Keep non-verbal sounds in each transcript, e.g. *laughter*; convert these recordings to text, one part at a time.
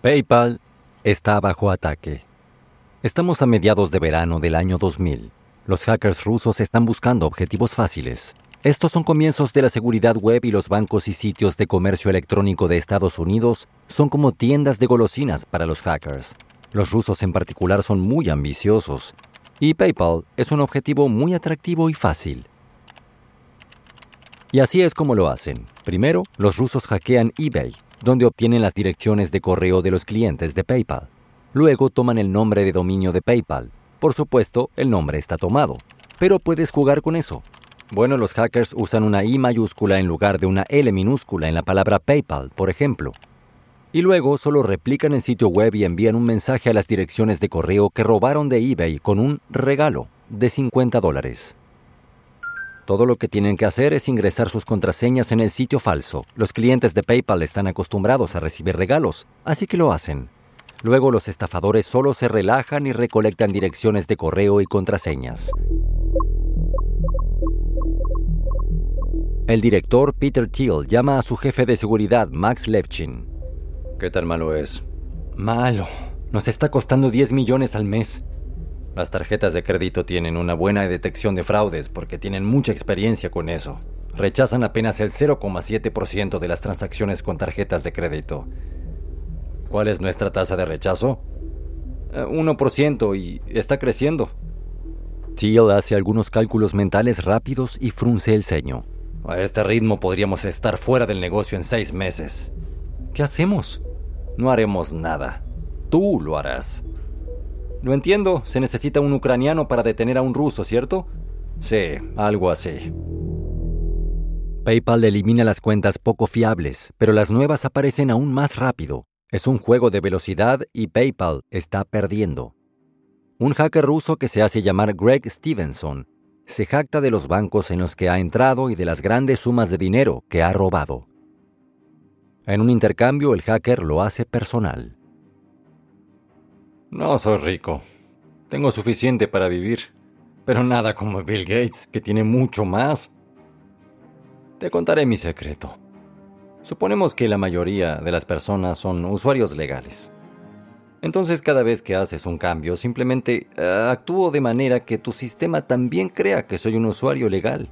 PayPal está bajo ataque. Estamos a mediados de verano del año 2000. Los hackers rusos están buscando objetivos fáciles. Estos son comienzos de la seguridad web y los bancos y sitios de comercio electrónico de Estados Unidos son como tiendas de golosinas para los hackers. Los rusos en particular son muy ambiciosos y PayPal es un objetivo muy atractivo y fácil. Y así es como lo hacen. Primero, los rusos hackean eBay, donde obtienen las direcciones de correo de los clientes de PayPal. Luego toman el nombre de dominio de PayPal. Por supuesto, el nombre está tomado, pero puedes jugar con eso. Bueno, los hackers usan una I mayúscula en lugar de una L minúscula en la palabra PayPal, por ejemplo. Y luego solo replican el sitio web y envían un mensaje a las direcciones de correo que robaron de eBay con un regalo de 50 dólares. Todo lo que tienen que hacer es ingresar sus contraseñas en el sitio falso. Los clientes de PayPal están acostumbrados a recibir regalos, así que lo hacen. Luego los estafadores solo se relajan y recolectan direcciones de correo y contraseñas. El director Peter Thiel llama a su jefe de seguridad, Max Levchin. ¿Qué tan malo es? Malo. Nos está costando 10 millones al mes. Las tarjetas de crédito tienen una buena detección de fraudes porque tienen mucha experiencia con eso. Rechazan apenas el 0,7% de las transacciones con tarjetas de crédito. ¿Cuál es nuestra tasa de rechazo? 1% eh, y está creciendo. Thiel hace algunos cálculos mentales rápidos y frunce el ceño. A este ritmo podríamos estar fuera del negocio en seis meses. ¿Qué hacemos? No haremos nada. Tú lo harás. No entiendo, se necesita un ucraniano para detener a un ruso, ¿cierto? Sí, algo así. PayPal elimina las cuentas poco fiables, pero las nuevas aparecen aún más rápido. Es un juego de velocidad y PayPal está perdiendo. Un hacker ruso que se hace llamar Greg Stevenson se jacta de los bancos en los que ha entrado y de las grandes sumas de dinero que ha robado. En un intercambio el hacker lo hace personal. No soy rico. Tengo suficiente para vivir. Pero nada como Bill Gates, que tiene mucho más. Te contaré mi secreto. Suponemos que la mayoría de las personas son usuarios legales. Entonces cada vez que haces un cambio, simplemente uh, actúo de manera que tu sistema también crea que soy un usuario legal.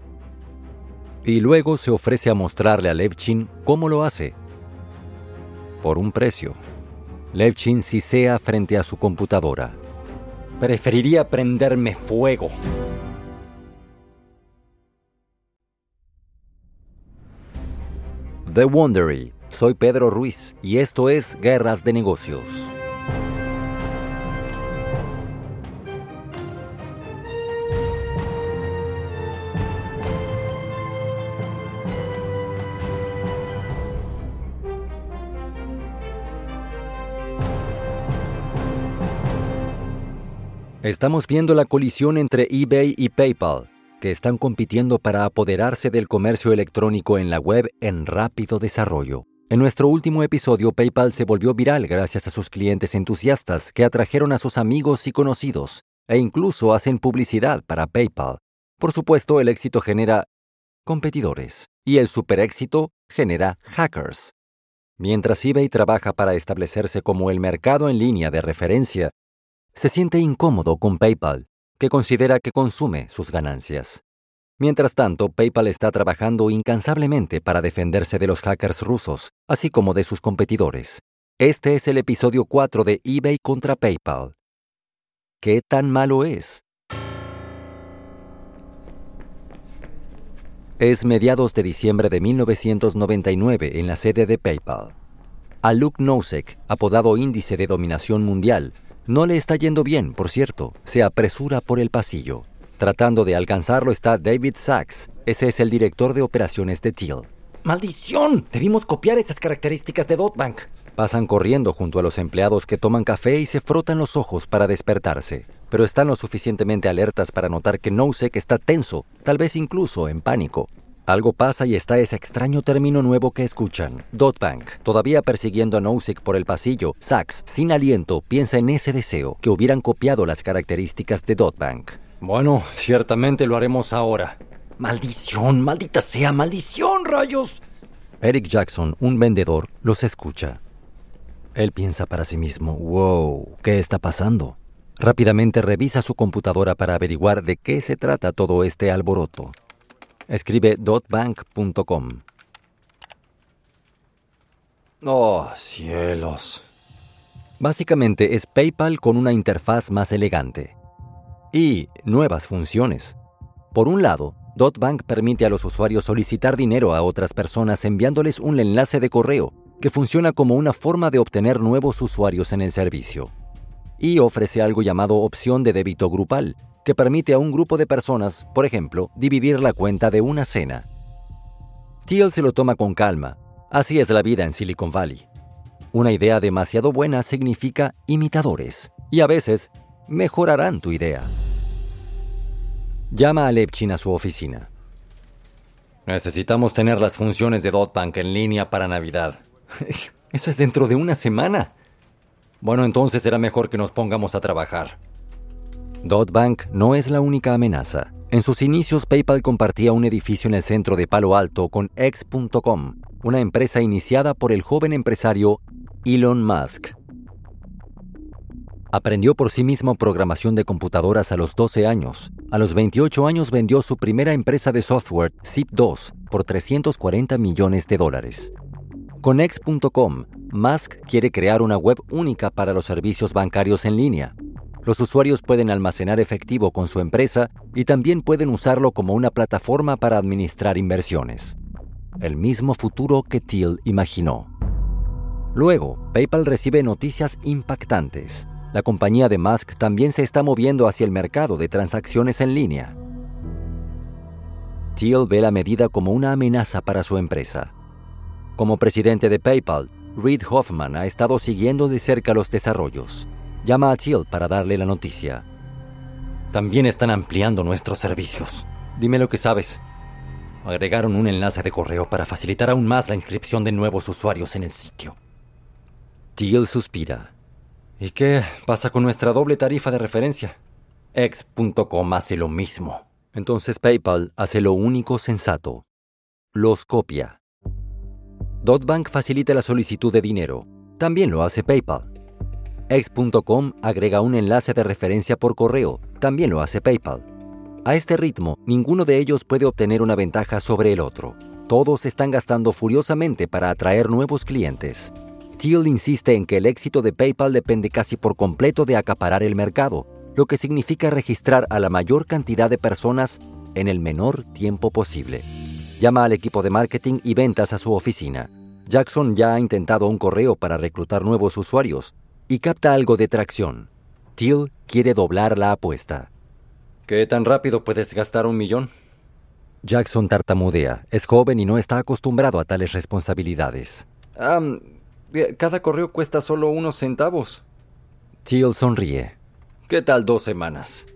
Y luego se ofrece a mostrarle a Levchin cómo lo hace. Por un precio. Levchin sisea frente a su computadora. Preferiría prenderme fuego. The Wondery. Soy Pedro Ruiz y esto es Guerras de Negocios. Estamos viendo la colisión entre eBay y PayPal, que están compitiendo para apoderarse del comercio electrónico en la web en rápido desarrollo. En nuestro último episodio, PayPal se volvió viral gracias a sus clientes entusiastas que atrajeron a sus amigos y conocidos, e incluso hacen publicidad para PayPal. Por supuesto, el éxito genera competidores, y el superéxito genera hackers. Mientras eBay trabaja para establecerse como el mercado en línea de referencia, se siente incómodo con PayPal, que considera que consume sus ganancias. Mientras tanto, PayPal está trabajando incansablemente para defenderse de los hackers rusos, así como de sus competidores. Este es el episodio 4 de eBay contra PayPal. ¿Qué tan malo es? Es mediados de diciembre de 1999 en la sede de PayPal. A Luke Nosek, apodado Índice de Dominación Mundial, no le está yendo bien, por cierto. Se apresura por el pasillo. Tratando de alcanzarlo está David Sachs. Ese es el director de operaciones de Teal. ¡Maldición! Debimos copiar esas características de Dotbank. Pasan corriendo junto a los empleados que toman café y se frotan los ojos para despertarse, pero están lo suficientemente alertas para notar que Nosek está tenso, tal vez incluso en pánico. Algo pasa y está ese extraño término nuevo que escuchan. Dotbank. Todavía persiguiendo a Nozick por el pasillo, Sachs, sin aliento, piensa en ese deseo, que hubieran copiado las características de Dotbank. Bueno, ciertamente lo haremos ahora. ¡Maldición! ¡Maldita sea! ¡Maldición, rayos! Eric Jackson, un vendedor, los escucha. Él piensa para sí mismo, wow, ¿qué está pasando? Rápidamente revisa su computadora para averiguar de qué se trata todo este alboroto. Escribe dotbank.com. Oh, cielos. Básicamente es PayPal con una interfaz más elegante. Y nuevas funciones. Por un lado, DotBank permite a los usuarios solicitar dinero a otras personas enviándoles un enlace de correo, que funciona como una forma de obtener nuevos usuarios en el servicio. Y ofrece algo llamado opción de débito grupal, que permite a un grupo de personas, por ejemplo, dividir la cuenta de una cena. Thiel se lo toma con calma. Así es la vida en Silicon Valley. Una idea demasiado buena significa imitadores, y a veces mejorarán tu idea. Llama a Lepchin a su oficina. Necesitamos tener las funciones de DotBank en línea para Navidad. *laughs* Eso es dentro de una semana. Bueno, entonces será mejor que nos pongamos a trabajar. DotBank no es la única amenaza. En sus inicios, PayPal compartía un edificio en el centro de Palo Alto con X.com, una empresa iniciada por el joven empresario Elon Musk. Aprendió por sí mismo programación de computadoras a los 12 años. A los 28 años vendió su primera empresa de software, Zip2, por 340 millones de dólares. Con X.com, Musk quiere crear una web única para los servicios bancarios en línea. Los usuarios pueden almacenar efectivo con su empresa y también pueden usarlo como una plataforma para administrar inversiones. El mismo futuro que Thiel imaginó. Luego, PayPal recibe noticias impactantes la compañía de Musk también se está moviendo hacia el mercado de transacciones en línea. Thiel ve la medida como una amenaza para su empresa. Como presidente de PayPal, Reid Hoffman ha estado siguiendo de cerca los desarrollos. Llama a Thiel para darle la noticia. También están ampliando nuestros servicios. Dime lo que sabes. Agregaron un enlace de correo para facilitar aún más la inscripción de nuevos usuarios en el sitio. Thiel suspira. ¿Y qué pasa con nuestra doble tarifa de referencia? X.com hace lo mismo. Entonces PayPal hace lo único sensato. Los copia. DotBank facilita la solicitud de dinero. También lo hace PayPal. X.com agrega un enlace de referencia por correo. También lo hace PayPal. A este ritmo, ninguno de ellos puede obtener una ventaja sobre el otro. Todos están gastando furiosamente para atraer nuevos clientes. Thiel insiste en que el éxito de PayPal depende casi por completo de acaparar el mercado, lo que significa registrar a la mayor cantidad de personas en el menor tiempo posible. Llama al equipo de marketing y ventas a su oficina. Jackson ya ha intentado un correo para reclutar nuevos usuarios y capta algo de tracción. Thiel quiere doblar la apuesta. ¿Qué tan rápido puedes gastar un millón? Jackson tartamudea. Es joven y no está acostumbrado a tales responsabilidades. Cada correo cuesta solo unos centavos. Thiel sonríe. ¿Qué tal dos semanas?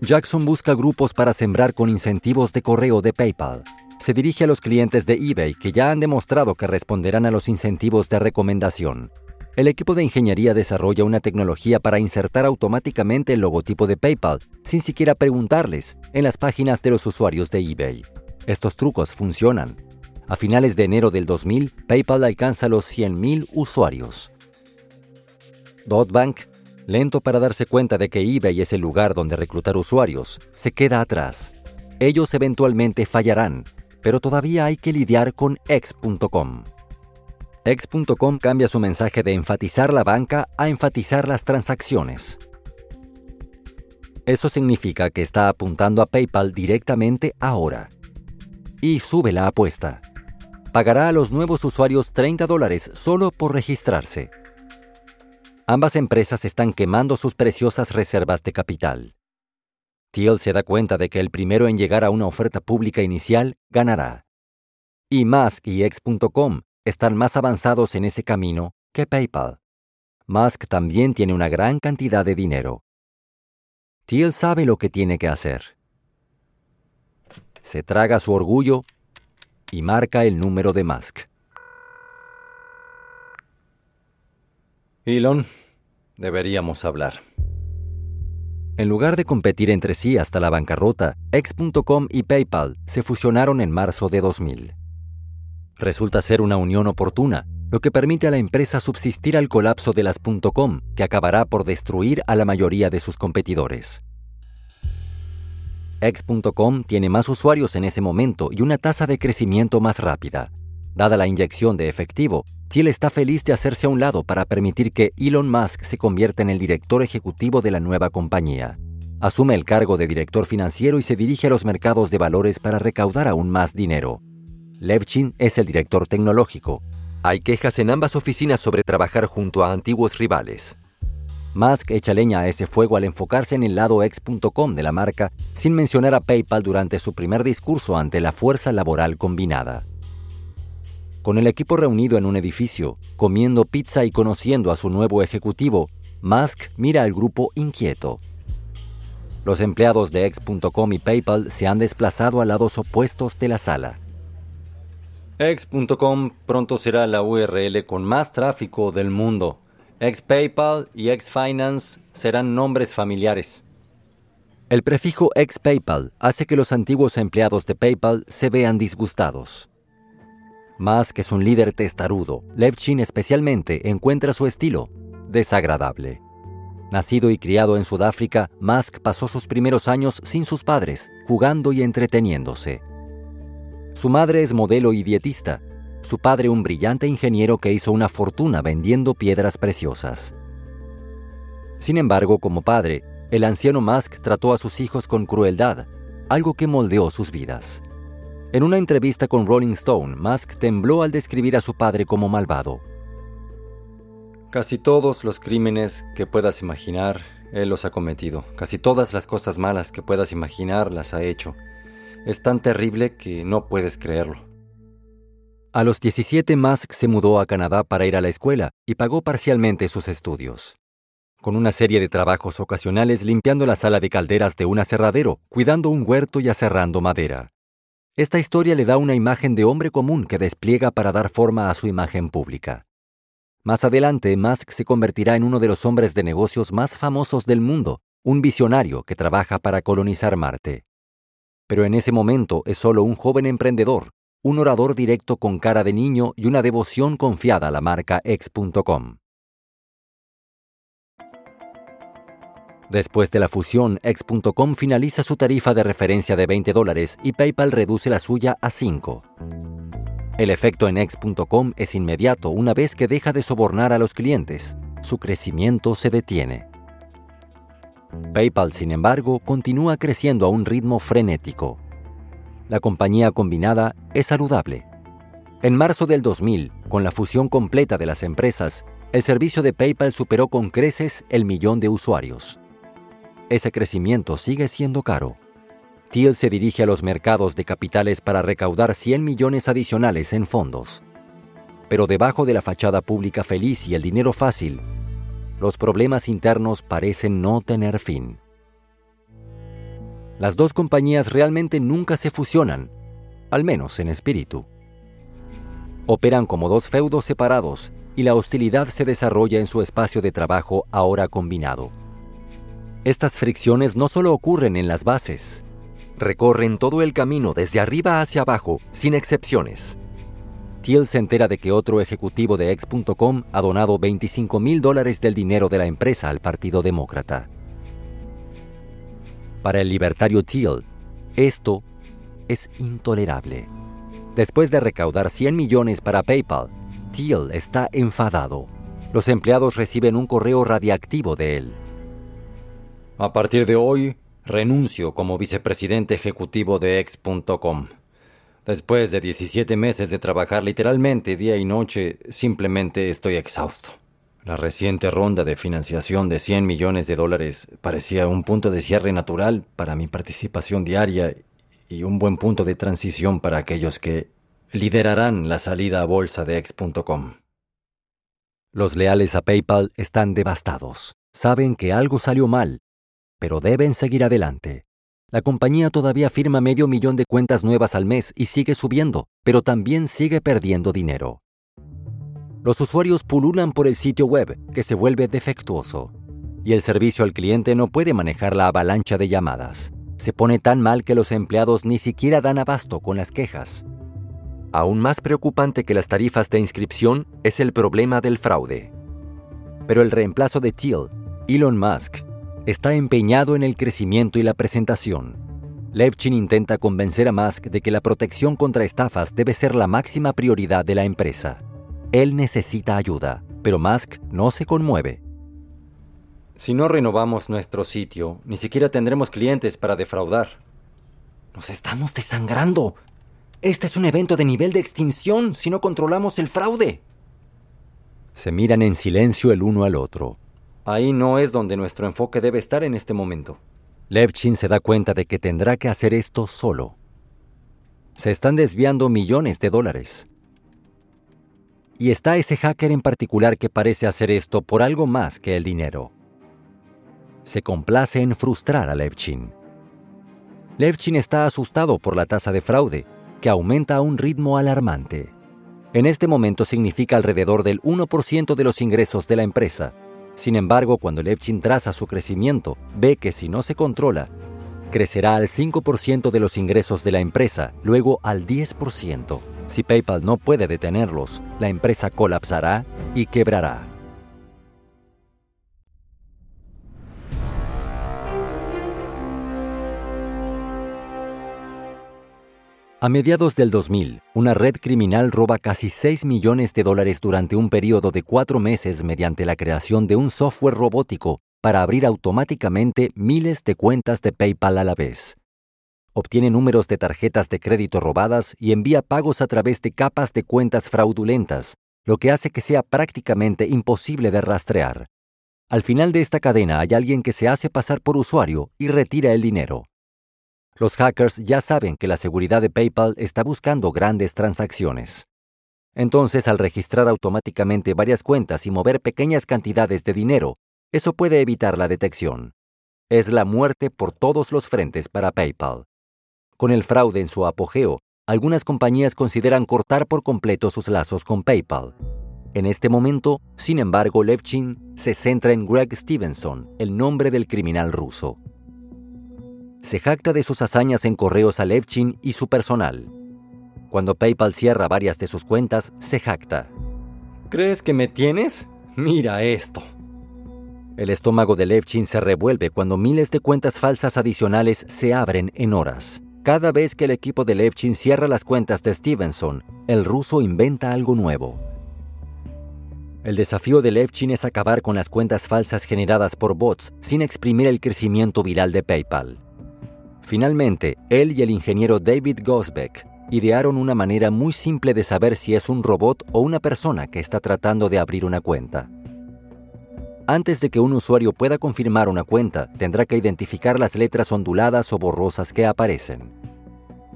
Jackson busca grupos para sembrar con incentivos de correo de PayPal. Se dirige a los clientes de eBay que ya han demostrado que responderán a los incentivos de recomendación. El equipo de ingeniería desarrolla una tecnología para insertar automáticamente el logotipo de PayPal sin siquiera preguntarles en las páginas de los usuarios de eBay. Estos trucos funcionan. A finales de enero del 2000, PayPal alcanza los 100.000 usuarios. DotBank, lento para darse cuenta de que eBay es el lugar donde reclutar usuarios, se queda atrás. Ellos eventualmente fallarán, pero todavía hay que lidiar con X.com. X.com cambia su mensaje de enfatizar la banca a enfatizar las transacciones. Eso significa que está apuntando a PayPal directamente ahora. Y sube la apuesta pagará a los nuevos usuarios 30 dólares solo por registrarse. Ambas empresas están quemando sus preciosas reservas de capital. Thiel se da cuenta de que el primero en llegar a una oferta pública inicial ganará. Y Musk y X.com están más avanzados en ese camino que PayPal. Musk también tiene una gran cantidad de dinero. Thiel sabe lo que tiene que hacer. Se traga su orgullo y marca el número de Musk. Elon, deberíamos hablar. En lugar de competir entre sí hasta la bancarrota, X.com y PayPal se fusionaron en marzo de 2000. Resulta ser una unión oportuna. lo que permite a la empresa subsistir al colapso de las .com, que acabará por destruir a la mayoría de sus competidores. X.com tiene más usuarios en ese momento y una tasa de crecimiento más rápida. Dada la inyección de efectivo, Thiel está feliz de hacerse a un lado para permitir que Elon Musk se convierta en el director ejecutivo de la nueva compañía. Asume el cargo de director financiero y se dirige a los mercados de valores para recaudar aún más dinero. Levchin es el director tecnológico. Hay quejas en ambas oficinas sobre trabajar junto a antiguos rivales. Musk echa leña a ese fuego al enfocarse en el lado ex.com de la marca sin mencionar a PayPal durante su primer discurso ante la fuerza laboral combinada. Con el equipo reunido en un edificio, comiendo pizza y conociendo a su nuevo ejecutivo, Musk mira al grupo inquieto. Los empleados de X.com y PayPal se han desplazado a lados opuestos de la sala. X.com pronto será la URL con más tráfico del mundo, Ex-PayPal y ex-Finance serán nombres familiares. El prefijo ex-PayPal hace que los antiguos empleados de PayPal se vean disgustados. Más que es un líder testarudo, Levchin especialmente encuentra su estilo desagradable. Nacido y criado en Sudáfrica, Musk pasó sus primeros años sin sus padres, jugando y entreteniéndose. Su madre es modelo y dietista, su padre un brillante ingeniero que hizo una fortuna vendiendo piedras preciosas. Sin embargo, como padre, el anciano Musk trató a sus hijos con crueldad, algo que moldeó sus vidas. En una entrevista con Rolling Stone, Musk tembló al describir a su padre como malvado. Casi todos los crímenes que puedas imaginar, él los ha cometido. Casi todas las cosas malas que puedas imaginar las ha hecho. Es tan terrible que no puedes creerlo. A los 17 Musk se mudó a Canadá para ir a la escuela y pagó parcialmente sus estudios. Con una serie de trabajos ocasionales limpiando la sala de calderas de un aserradero, cuidando un huerto y aserrando madera. Esta historia le da una imagen de hombre común que despliega para dar forma a su imagen pública. Más adelante, Musk se convertirá en uno de los hombres de negocios más famosos del mundo, un visionario que trabaja para colonizar Marte. Pero en ese momento es solo un joven emprendedor, un orador directo con cara de niño y una devoción confiada a la marca X.com. Después de la fusión, X.com finaliza su tarifa de referencia de 20 dólares y PayPal reduce la suya a 5. El efecto en X.com es inmediato una vez que deja de sobornar a los clientes. Su crecimiento se detiene. PayPal, sin embargo, continúa creciendo a un ritmo frenético la compañía combinada es saludable. En marzo del 2000, con la fusión completa de las empresas, el servicio de PayPal superó con creces el millón de usuarios. Ese crecimiento sigue siendo caro. Thiel se dirige a los mercados de capitales para recaudar 100 millones adicionales en fondos. Pero debajo de la fachada pública feliz y el dinero fácil, los problemas internos parecen no tener fin. Las dos compañías realmente nunca se fusionan, al menos en espíritu. Operan como dos feudos separados y la hostilidad se desarrolla en su espacio de trabajo ahora combinado. Estas fricciones no solo ocurren en las bases, recorren todo el camino desde arriba hacia abajo, sin excepciones. Thiel se entera de que otro ejecutivo de ex.com ha donado 25 mil dólares del dinero de la empresa al Partido Demócrata. Para el libertario Thiel, esto es intolerable. Después de recaudar 100 millones para PayPal, Thiel está enfadado. Los empleados reciben un correo radiactivo de él. A partir de hoy, renuncio como vicepresidente ejecutivo de X.com. Después de 17 meses de trabajar literalmente día y noche, simplemente estoy exhausto. La reciente ronda de financiación de 100 millones de dólares parecía un punto de cierre natural para mi participación diaria y un buen punto de transición para aquellos que liderarán la salida a bolsa de X.com. Los leales a PayPal están devastados. Saben que algo salió mal, pero deben seguir adelante. La compañía todavía firma medio millón de cuentas nuevas al mes y sigue subiendo, pero también sigue perdiendo dinero. Los usuarios pululan por el sitio web, que se vuelve defectuoso, y el servicio al cliente no puede manejar la avalancha de llamadas. Se pone tan mal que los empleados ni siquiera dan abasto con las quejas. Aún más preocupante que las tarifas de inscripción es el problema del fraude. Pero el reemplazo de Thiel, Elon Musk, está empeñado en el crecimiento y la presentación. Levchin intenta convencer a Musk de que la protección contra estafas debe ser la máxima prioridad de la empresa. Él necesita ayuda, pero Musk no se conmueve. Si no renovamos nuestro sitio, ni siquiera tendremos clientes para defraudar. Nos estamos desangrando. Este es un evento de nivel de extinción si no controlamos el fraude. Se miran en silencio el uno al otro. Ahí no es donde nuestro enfoque debe estar en este momento. Levchin se da cuenta de que tendrá que hacer esto solo. Se están desviando millones de dólares. Y está ese hacker en particular que parece hacer esto por algo más que el dinero. Se complace en frustrar a Levchin. Levchin está asustado por la tasa de fraude, que aumenta a un ritmo alarmante. En este momento significa alrededor del 1% de los ingresos de la empresa, sin embargo, cuando Levchin traza su crecimiento, ve que si no se controla, crecerá al 5% de los ingresos de la empresa, luego al 10%. Si PayPal no puede detenerlos, la empresa colapsará y quebrará. A mediados del 2000, una red criminal roba casi 6 millones de dólares durante un periodo de cuatro meses mediante la creación de un software robótico para abrir automáticamente miles de cuentas de PayPal a la vez. Obtiene números de tarjetas de crédito robadas y envía pagos a través de capas de cuentas fraudulentas, lo que hace que sea prácticamente imposible de rastrear. Al final de esta cadena hay alguien que se hace pasar por usuario y retira el dinero. Los hackers ya saben que la seguridad de PayPal está buscando grandes transacciones. Entonces, al registrar automáticamente varias cuentas y mover pequeñas cantidades de dinero, eso puede evitar la detección. Es la muerte por todos los frentes para PayPal. Con el fraude en su apogeo, algunas compañías consideran cortar por completo sus lazos con PayPal. En este momento, sin embargo, Levchin se centra en Greg Stevenson, el nombre del criminal ruso se jacta de sus hazañas en correos a Levchin y su personal. Cuando PayPal cierra varias de sus cuentas, se jacta. ¿Crees que me tienes? Mira esto. El estómago de Levchin se revuelve cuando miles de cuentas falsas adicionales se abren en horas. Cada vez que el equipo de Levchin cierra las cuentas de Stevenson, el ruso inventa algo nuevo. El desafío de Levchin es acabar con las cuentas falsas generadas por bots sin exprimir el crecimiento viral de PayPal. Finalmente, él y el ingeniero David Gosbeck idearon una manera muy simple de saber si es un robot o una persona que está tratando de abrir una cuenta. Antes de que un usuario pueda confirmar una cuenta, tendrá que identificar las letras onduladas o borrosas que aparecen.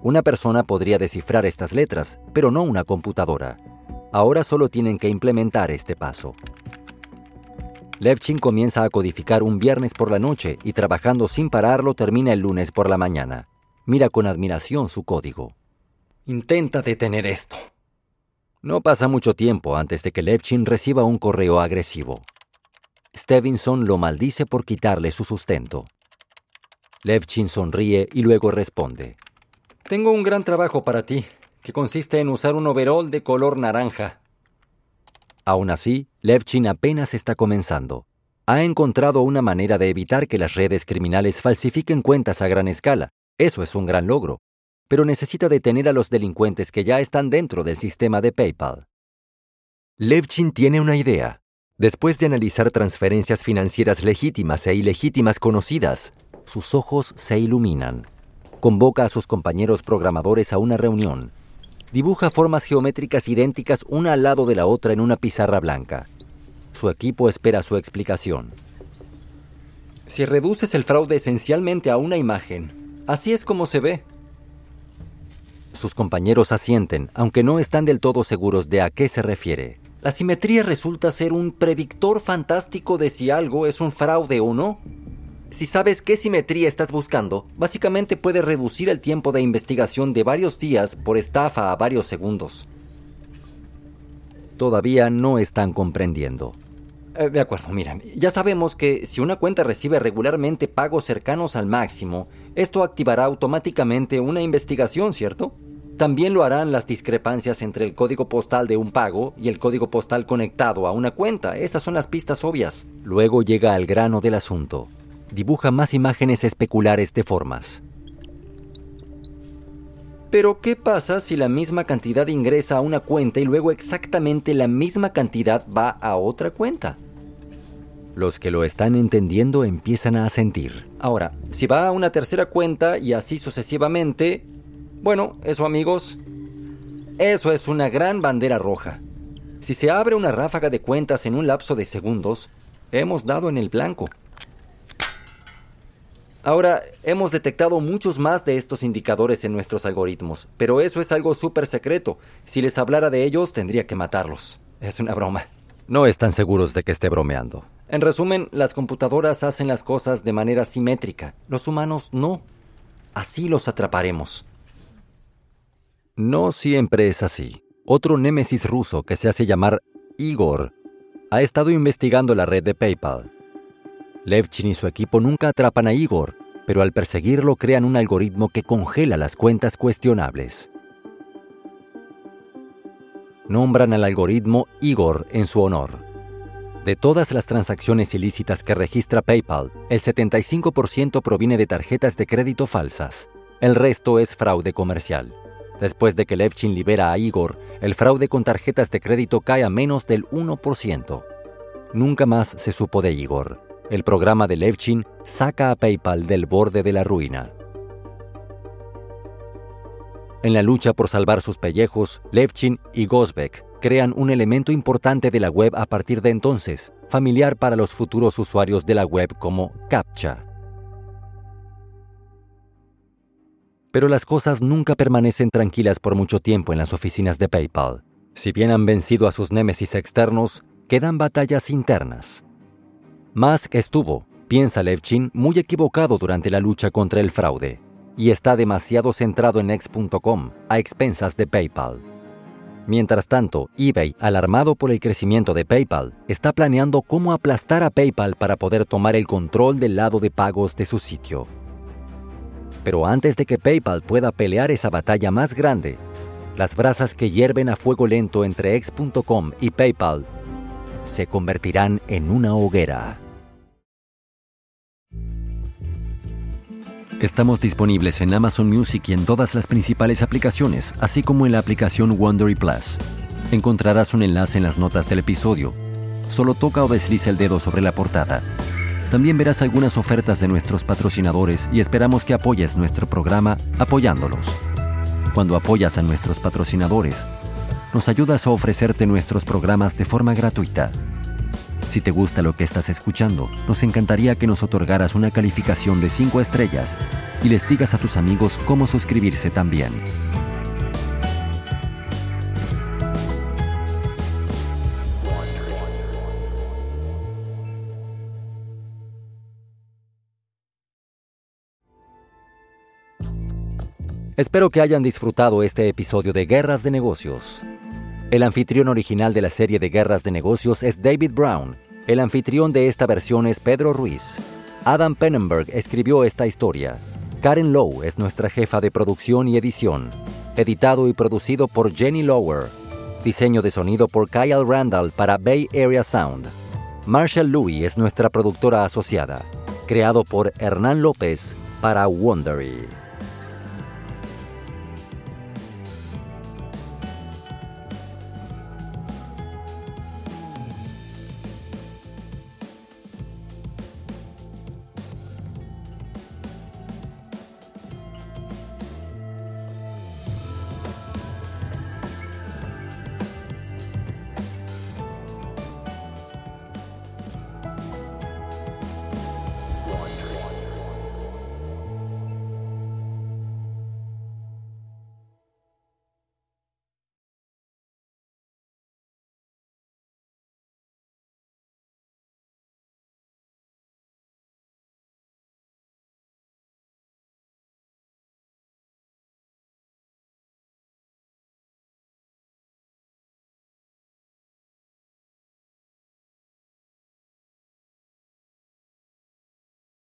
Una persona podría descifrar estas letras, pero no una computadora. Ahora solo tienen que implementar este paso. Levchin comienza a codificar un viernes por la noche y trabajando sin pararlo termina el lunes por la mañana. Mira con admiración su código. Intenta detener esto. No pasa mucho tiempo antes de que Levchin reciba un correo agresivo. Stevenson lo maldice por quitarle su sustento. Levchin sonríe y luego responde. Tengo un gran trabajo para ti, que consiste en usar un overol de color naranja. Aún así, Levchin apenas está comenzando. Ha encontrado una manera de evitar que las redes criminales falsifiquen cuentas a gran escala. Eso es un gran logro. Pero necesita detener a los delincuentes que ya están dentro del sistema de PayPal. Levchin tiene una idea. Después de analizar transferencias financieras legítimas e ilegítimas conocidas, sus ojos se iluminan. Convoca a sus compañeros programadores a una reunión dibuja formas geométricas idénticas una al lado de la otra en una pizarra blanca. Su equipo espera su explicación. Si reduces el fraude esencialmente a una imagen, así es como se ve. Sus compañeros asienten, aunque no están del todo seguros de a qué se refiere. La simetría resulta ser un predictor fantástico de si algo es un fraude o no. Si sabes qué simetría estás buscando, básicamente puedes reducir el tiempo de investigación de varios días por estafa a varios segundos. Todavía no están comprendiendo. Eh, de acuerdo, miren, ya sabemos que si una cuenta recibe regularmente pagos cercanos al máximo, esto activará automáticamente una investigación, ¿cierto? También lo harán las discrepancias entre el código postal de un pago y el código postal conectado a una cuenta. Esas son las pistas obvias. Luego llega al grano del asunto. Dibuja más imágenes especulares de formas. Pero ¿qué pasa si la misma cantidad ingresa a una cuenta y luego exactamente la misma cantidad va a otra cuenta? Los que lo están entendiendo empiezan a sentir. Ahora, si va a una tercera cuenta y así sucesivamente, bueno, eso amigos, eso es una gran bandera roja. Si se abre una ráfaga de cuentas en un lapso de segundos, hemos dado en el blanco. Ahora, hemos detectado muchos más de estos indicadores en nuestros algoritmos, pero eso es algo súper secreto. Si les hablara de ellos, tendría que matarlos. Es una broma. No están seguros de que esté bromeando. En resumen, las computadoras hacen las cosas de manera simétrica. Los humanos no. Así los atraparemos. No siempre es así. Otro némesis ruso que se hace llamar Igor ha estado investigando la red de PayPal. Levchin y su equipo nunca atrapan a Igor, pero al perseguirlo crean un algoritmo que congela las cuentas cuestionables. Nombran al algoritmo Igor en su honor. De todas las transacciones ilícitas que registra PayPal, el 75% proviene de tarjetas de crédito falsas. El resto es fraude comercial. Después de que Levchin libera a Igor, el fraude con tarjetas de crédito cae a menos del 1%. Nunca más se supo de Igor. El programa de Levchin saca a PayPal del borde de la ruina. En la lucha por salvar sus pellejos, Levchin y Gosbeck crean un elemento importante de la web a partir de entonces, familiar para los futuros usuarios de la web como CAPTCHA. Pero las cosas nunca permanecen tranquilas por mucho tiempo en las oficinas de PayPal. Si bien han vencido a sus némesis externos, quedan batallas internas. Musk estuvo, piensa Levchin, muy equivocado durante la lucha contra el fraude, y está demasiado centrado en X.com, a expensas de PayPal. Mientras tanto, eBay, alarmado por el crecimiento de PayPal, está planeando cómo aplastar a PayPal para poder tomar el control del lado de pagos de su sitio. Pero antes de que PayPal pueda pelear esa batalla más grande, las brasas que hierven a fuego lento entre X.com y PayPal se convertirán en una hoguera. Estamos disponibles en Amazon Music y en todas las principales aplicaciones, así como en la aplicación Wondery Plus. Encontrarás un enlace en las notas del episodio. Solo toca o desliza el dedo sobre la portada. También verás algunas ofertas de nuestros patrocinadores y esperamos que apoyes nuestro programa apoyándolos. Cuando apoyas a nuestros patrocinadores, nos ayudas a ofrecerte nuestros programas de forma gratuita. Si te gusta lo que estás escuchando, nos encantaría que nos otorgaras una calificación de 5 estrellas y les digas a tus amigos cómo suscribirse también. Espero que hayan disfrutado este episodio de Guerras de Negocios. El anfitrión original de la serie de Guerras de Negocios es David Brown. El anfitrión de esta versión es Pedro Ruiz. Adam Pennenberg escribió esta historia. Karen Lowe es nuestra jefa de producción y edición. Editado y producido por Jenny Lower. Diseño de sonido por Kyle Randall para Bay Area Sound. Marshall Louis es nuestra productora asociada. Creado por Hernán López para Wondery.